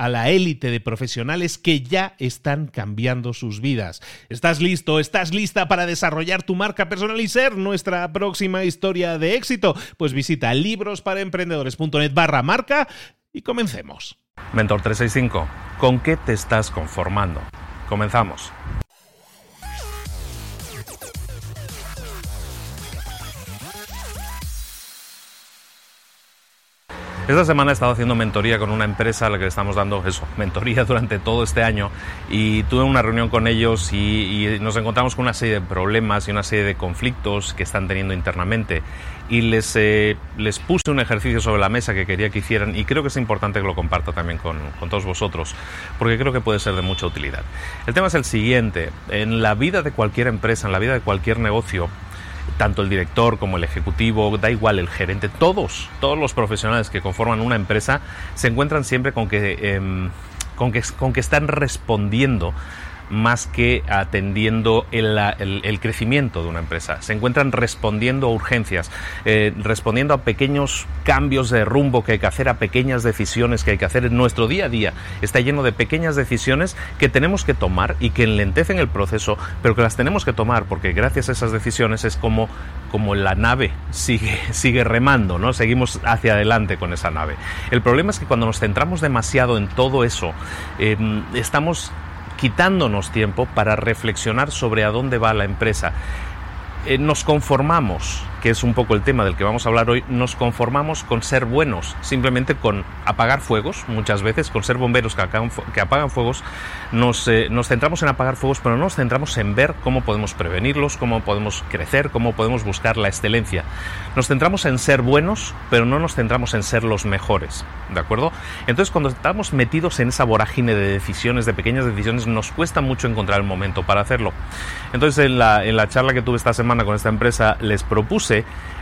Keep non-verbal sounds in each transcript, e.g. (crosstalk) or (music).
a la élite de profesionales que ya están cambiando sus vidas. ¿Estás listo? ¿Estás lista para desarrollar tu marca personal y ser nuestra próxima historia de éxito? Pues visita librosparaemprendedores.net barra marca y comencemos. Mentor 365, ¿con qué te estás conformando? Comenzamos. Esta semana he estado haciendo mentoría con una empresa a la que le estamos dando eso, (laughs) mentoría durante todo este año. Y tuve una reunión con ellos y, nos encontramos con una serie de problemas y una serie de conflictos que están teniendo internamente. Y les, eh, les puse un ejercicio sobre la mesa que quería que hicieran y creo que es importante que lo comparta también con, con todos vosotros porque creo que puede ser de mucha utilidad. El tema es el siguiente, en la vida de cualquier empresa, en la vida de cualquier negocio, tanto el director como el ejecutivo, da igual el gerente, todos, todos los profesionales que conforman una empresa se encuentran siempre con que, em, con que, con que están respondiendo más que atendiendo el, crecimiento de una empresa. Se encuentran respondiendo a urgencias, eh, respondiendo a pequeños cambios de rumbo que hay que hacer, a pequeñas decisiones que hay que hacer. En nuestro día a día está lleno de pequeñas decisiones que tenemos que tomar y que enlentecen el proceso, pero que las tenemos que tomar porque gracias a esas decisiones es como, como la nave sigue, (laughs) sigue remando, ¿no? Seguimos hacia adelante con esa nave. El problema es que cuando nos centramos demasiado en todo eso, em, estamos quitándonos tiempo para reflexionar sobre a dónde va la empresa. Eh, nos conformamos que es un poco el tema del que vamos a hablar hoy, nos conformamos con ser buenos, simplemente con apagar fuegos, muchas veces, con ser bomberos que, apagan, fuegos, nos, eh, nos centramos en apagar fuegos, pero no nos centramos en ver cómo podemos prevenirlos, cómo podemos crecer, cómo podemos buscar la excelencia. Nos centramos en ser buenos, pero no nos centramos en ser los mejores, ¿de acuerdo? Entonces, cuando estamos metidos en esa vorágine de decisiones, de pequeñas decisiones, nos cuesta mucho encontrar el momento para hacerlo. Entonces, en la, en la charla que tuve esta semana con esta empresa, les propuse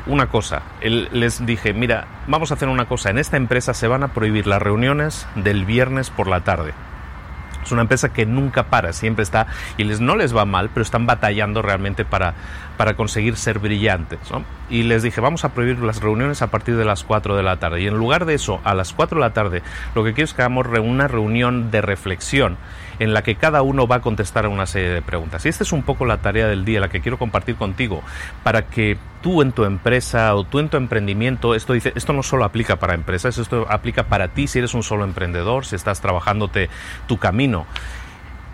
una cosa. Les dije, mira, vamos a hacer una cosa. En esta empresa se van a prohibir las reuniones del viernes por la tarde. Es una empresa que nunca para, siempre está, y les, no les va mal, pero están batallando realmente para, para conseguir ser brillantes. Y les dije, vamos a prohibir las reuniones a partir de las 4 de la tarde. Y en lugar de eso, a las 4 de la tarde, lo que quiero es que hagamos una reunión de reflexión en la que cada uno va a contestar a una serie de preguntas. Y esta es un poco la tarea del día, la que quiero compartir contigo, para que tú en tu empresa o tú en tu emprendimiento, esto, dice, esto no solo aplica para empresas, esto aplica para ti si eres un solo emprendedor, si estás trabajándote tu camino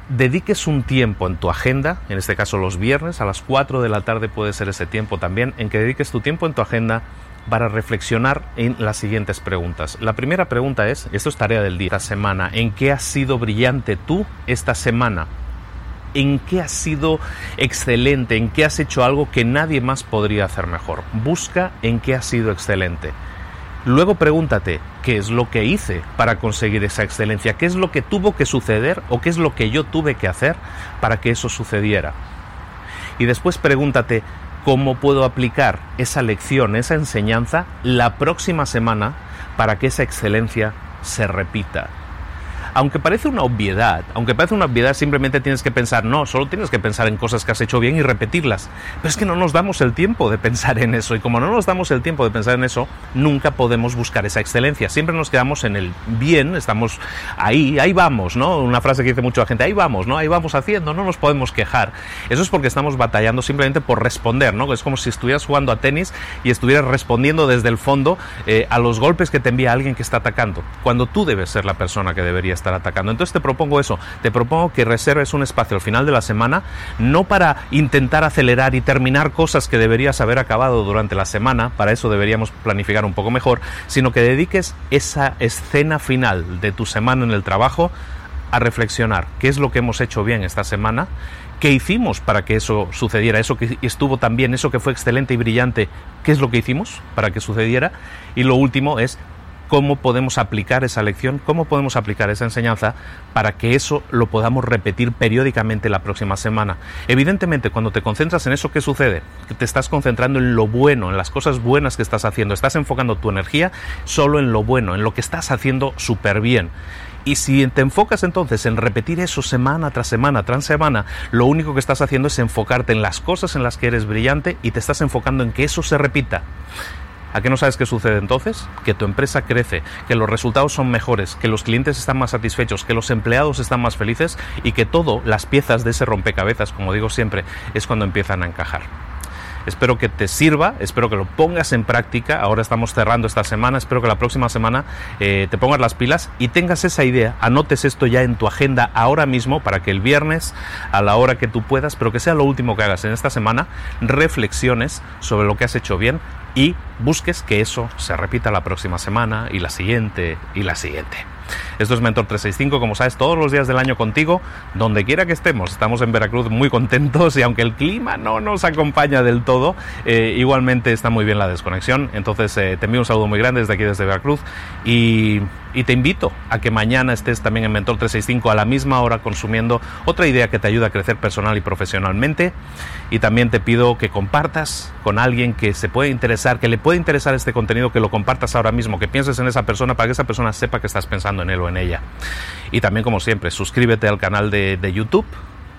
dediques un tiempo en tu agenda, en este caso los viernes, a las 4 de la tarde puede ser ese tiempo también, en que dediques tu tiempo en tu agenda para reflexionar en las siguientes preguntas. La primera pregunta es, esto es tarea del día, esta semana, ¿en qué has sido brillante tú esta semana? ¿En qué has sido excelente? ¿En qué has hecho algo que nadie más podría hacer mejor? Busca en qué has sido excelente. Luego pregúntate, ¿qué es lo que hice para conseguir esa excelencia? ¿Qué es lo que tuvo que suceder o qué es lo que yo tuve que hacer para que eso sucediera? Y después pregúntate, cómo puedo aplicar esa lección, esa enseñanza la próxima semana para que esa excelencia se repita aunque parece una obviedad, aunque parece una obviedad, simplemente tienes que pensar, no, solo tienes que pensar en cosas que has hecho bien y repetirlas. Pero es que no nos damos el tiempo de pensar en eso. Y como no nos damos el tiempo de pensar en eso, nunca podemos buscar esa excelencia. Siempre nos quedamos en el bien, estamos ahí, ahí vamos, ¿no? Una frase que dice mucha gente, ahí vamos, ¿no? Ahí vamos haciendo, no nos podemos quejar. Eso es porque estamos batallando simplemente por responder, ¿no? Es como si estuvieras jugando a tenis y estuvieras respondiendo desde el fondo eh, a los golpes que te envía alguien que está atacando. Cuando tú debes ser la persona que debería estar atacando. Entonces te propongo eso, te propongo que reserves un espacio al final de la semana, no para intentar acelerar y terminar cosas que deberías haber acabado durante la semana, para eso deberíamos planificar un poco mejor, sino que dediques esa escena final de tu semana en el trabajo a reflexionar qué es lo que hemos hecho bien esta semana, qué hicimos para que eso sucediera, eso que estuvo tan bien, eso que fue excelente y brillante, qué es lo que hicimos para que sucediera, y lo último es cómo podemos aplicar esa lección, cómo podemos aplicar esa enseñanza para que eso lo podamos repetir periódicamente la próxima semana. Evidentemente, cuando te concentras en eso, ¿qué sucede? Que te estás concentrando en lo bueno, en las cosas buenas que estás haciendo, estás enfocando tu energía solo en lo bueno, en lo que estás haciendo súper bien. Y si te enfocas entonces en repetir eso semana tras semana tras semana, lo único que estás haciendo es enfocarte en las cosas en las que eres brillante y te estás enfocando en que eso se repita. ¿A qué no sabes qué sucede entonces? Que tu empresa crece, que los resultados son mejores, que los clientes están más satisfechos, que los empleados están más felices y que todo, las piezas de ese rompecabezas, como digo siempre, es cuando empiezan a encajar. Espero que te sirva, espero que lo pongas en práctica. Ahora estamos cerrando esta semana, espero que la próxima semana eh, te pongas las pilas y tengas esa idea, anotes esto ya en tu agenda ahora mismo para que el viernes, a la hora que tú puedas, pero que sea lo último que hagas en esta semana, reflexiones sobre lo que has hecho bien y busques que eso se repita la próxima semana y la siguiente y la siguiente. Esto es Mentor 365, como sabes, todos los días del año contigo, donde quiera que estemos. Estamos en Veracruz muy contentos y aunque el clima no nos acompaña del todo, eh, igualmente está muy bien la desconexión. Entonces eh, te envío un saludo muy grande desde aquí, desde Veracruz. Y, y te invito a que mañana estés también en Mentor 365 a la misma hora consumiendo otra idea que te ayuda a crecer personal y profesionalmente. Y también te pido que compartas con alguien que se puede interesar, que le puede interesar este contenido, que lo compartas ahora mismo, que pienses en esa persona para que esa persona sepa que estás pensando en él o en ella. Y también, como siempre, suscríbete al canal de, de YouTube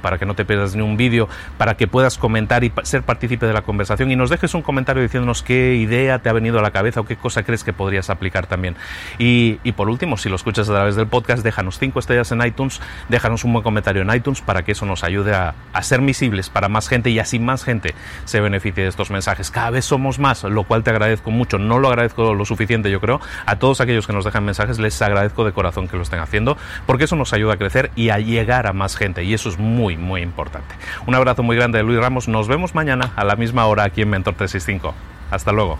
para que no te pierdas ni un vídeo, para que puedas comentar y ser partícipe de la conversación y nos dejes un comentario diciéndonos qué idea te ha venido a la cabeza o qué cosa crees que podrías aplicar también. Y, por último, si lo escuchas a través del podcast, déjanos cinco estrellas en iTunes, déjanos un buen comentario en iTunes para que eso nos ayude a, a ser visibles para más gente y así más gente se beneficie de estos mensajes. Cada vez somos más, lo cual te agradezco mucho. No lo agradezco lo suficiente, yo creo. A todos aquellos que nos dejan mensajes les agradezco de corazón que lo estén haciendo porque eso nos ayuda a crecer y a llegar a más gente y eso es muy muy, importante. Un abrazo muy grande de Luis Ramos. Nos vemos mañana a la misma hora aquí en Mentor 365. Hasta luego.